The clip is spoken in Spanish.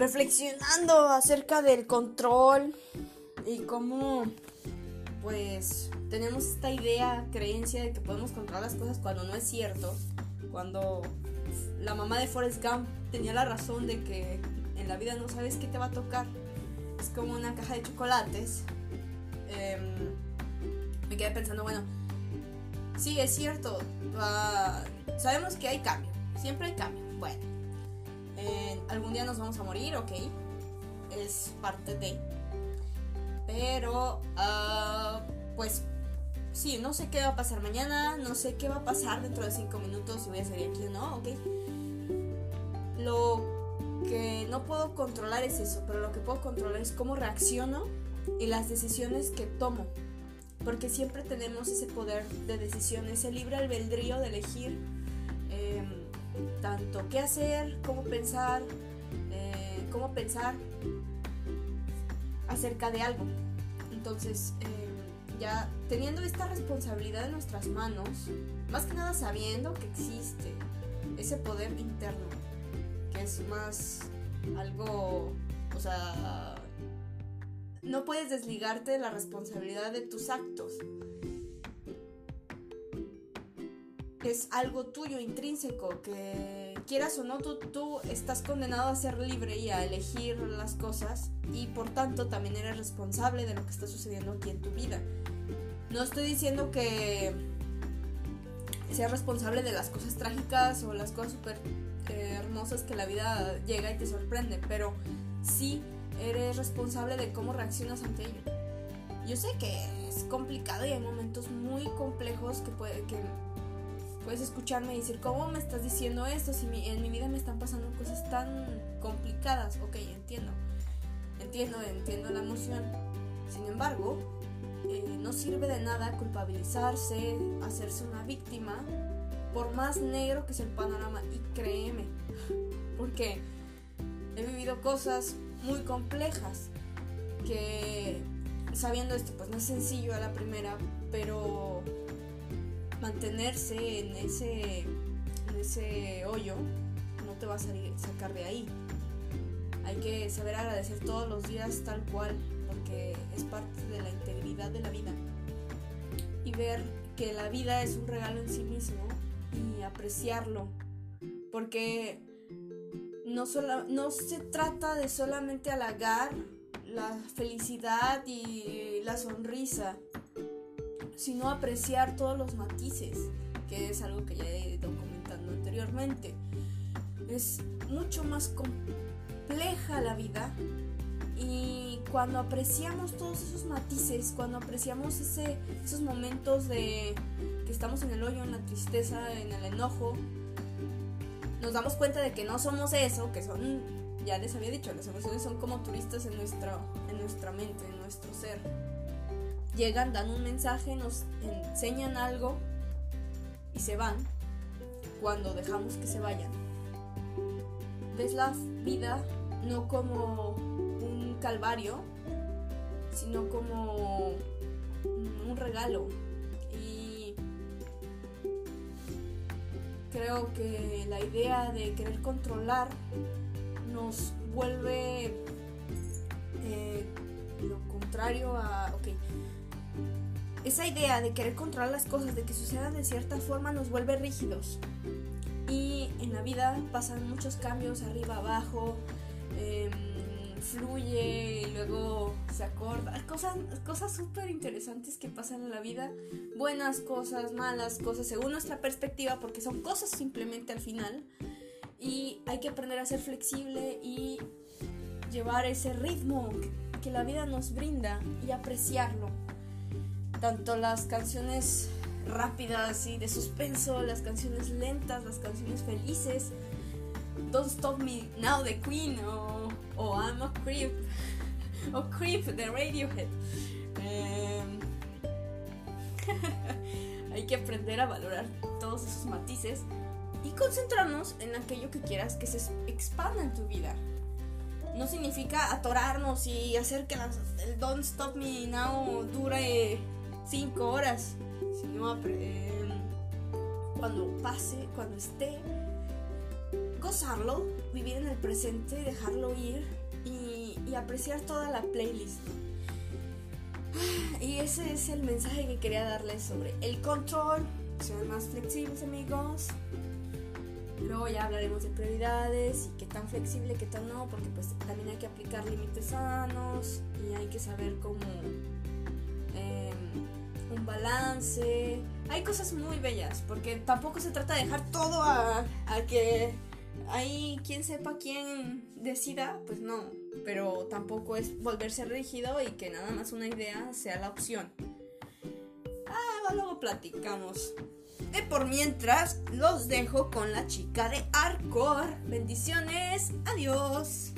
reflexionando acerca del control y cómo pues tenemos esta idea, creencia de que podemos controlar las cosas cuando no es cierto, cuando la mamá de Forrest Gump tenía la razón de que en la vida no sabes qué te va a tocar, es como una caja de chocolates. Em, me quedé pensando, bueno, sí, es cierto, ah, sabemos que hay cambio, siempre hay cambio, bueno, algún día nos vamos a morir, ok, es parte de, pero, uh, pues, sí, no sé qué va a pasar mañana, no sé qué va a pasar dentro de 5 minutos, si voy a salir aquí o no, ok. Lo que no puedo controlar es eso, pero lo que puedo controlar es cómo reacciono y las decisiones que tomo. Porque siempre tenemos ese poder de decisión, ese libre albedrío de elegir tanto qué hacer, cómo pensar, eh, cómo pensar acerca de algo. Entonces, em, ya teniendo esta responsabilidad en nuestras manos, más que nada sabiendo que existe ese poder interno, que es más algo, o sea, no puedes desligarte de la responsabilidad de tus actos. Es algo tuyo, intrínseco, que quieras o no, tú, estás condenado a ser libre y a elegir las cosas y por tanto también eres responsable de lo que está sucediendo aquí en tu vida. No estoy diciendo que seas responsable de las cosas trágicas o las cosas súper eh, hermosas que la vida llega y te sorprende, pero sí eres responsable de cómo reaccionas ante ello. Yo sé que es complicado y hay momentos muy complejos que, puede, que puedes escucharme y decir, ¿cómo me estás diciendo esto? Si en mi vida me están pasando cosas tan complicadas. Ok, entiendo. Entiendo, entiendo la emoción. Sin embargo, eh, no sirve de nada culpabilizarse, hacerse una víctima, por más negro que sea el panorama. Y créeme, porque he vivido cosas muy complejas que sabiendo esto pues no es sencillo a la primera, pero mantenerse en ese, en ese hoyo no te va a sacar de ahí. Hay que saber agradecer todos los días tal cual, porque es parte de la integridad de la vida. Y ver que la vida es un regalo en sí mismo y apreciarlo. Porque no, no se trata de solamente halagar la felicidad y la sonrisa, sino apreciar todos los matices, que es algo que ya he ido comentando anteriormente. Es mucho más compleja la vida y cuando apreciamos todos esos matices, cuando apreciamos ese, esos momentos de que estamos en el hoyo, en la tristeza, en el enojo, nos damos cuenta de que no somos eso, que son, ya les había dicho, las emociones son como turistas en, nuestra, en nuestra mente, en nuestro ser. Llegan, dan un mensaje, nos enseñan algo y se van cuando dejamos que se vayan. Ves la vida no como un calvario, sino como un regalo, creo que la idea de querer controlar nos vuelve eh, lo contrario a... Ok. Esa idea de querer controlar las cosas, de que sucedan de cierta forma, nos vuelve rígidos. Y en la vida pasan muchos cambios arriba, abajo. Eh, fluye y luego se acorda. Cosas cosas súper interesantes que pasan en la vida. Buenas cosas, malas cosas, según nuestra perspectiva, porque son cosas simplemente al final. Y hay que aprender a ser flexible y llevar ese ritmo que, la vida nos brinda y apreciarlo. Tanto las canciones rápidas y de suspenso, las canciones lentas, las canciones felices. Don't Stop Me Now de Queen o o I'm a Creep o Creep de Radiohead. Em, hay que aprender a valorar todos esos matices y concentrarnos en aquello que quieras que se expanda en tu vida. No significa atorarnos y hacer que el Don't Stop Me Now dure 5 horas, sino em, cuando pase, cuando esté, gozarlo, vivir en el presente, dejarlo ir y, apreciar toda la playlist. Y ese es el mensaje que quería darles sobre el control. Sean más flexibles amigos. Luego ya hablaremos de prioridades y qué tan flexible, qué tan no, porque pues también hay que aplicar límites sanos y hay que saber cómo un balance. Hay cosas muy bellas, porque tampoco se trata de dejar todo a, a que ahí quien sepa quién decida, pues no, pero tampoco es volverse rígido y que nada más una idea sea la opción. Ah, luego platicamos. De por mientras, los dejo con la chica de Arcor. Bendiciones, adiós.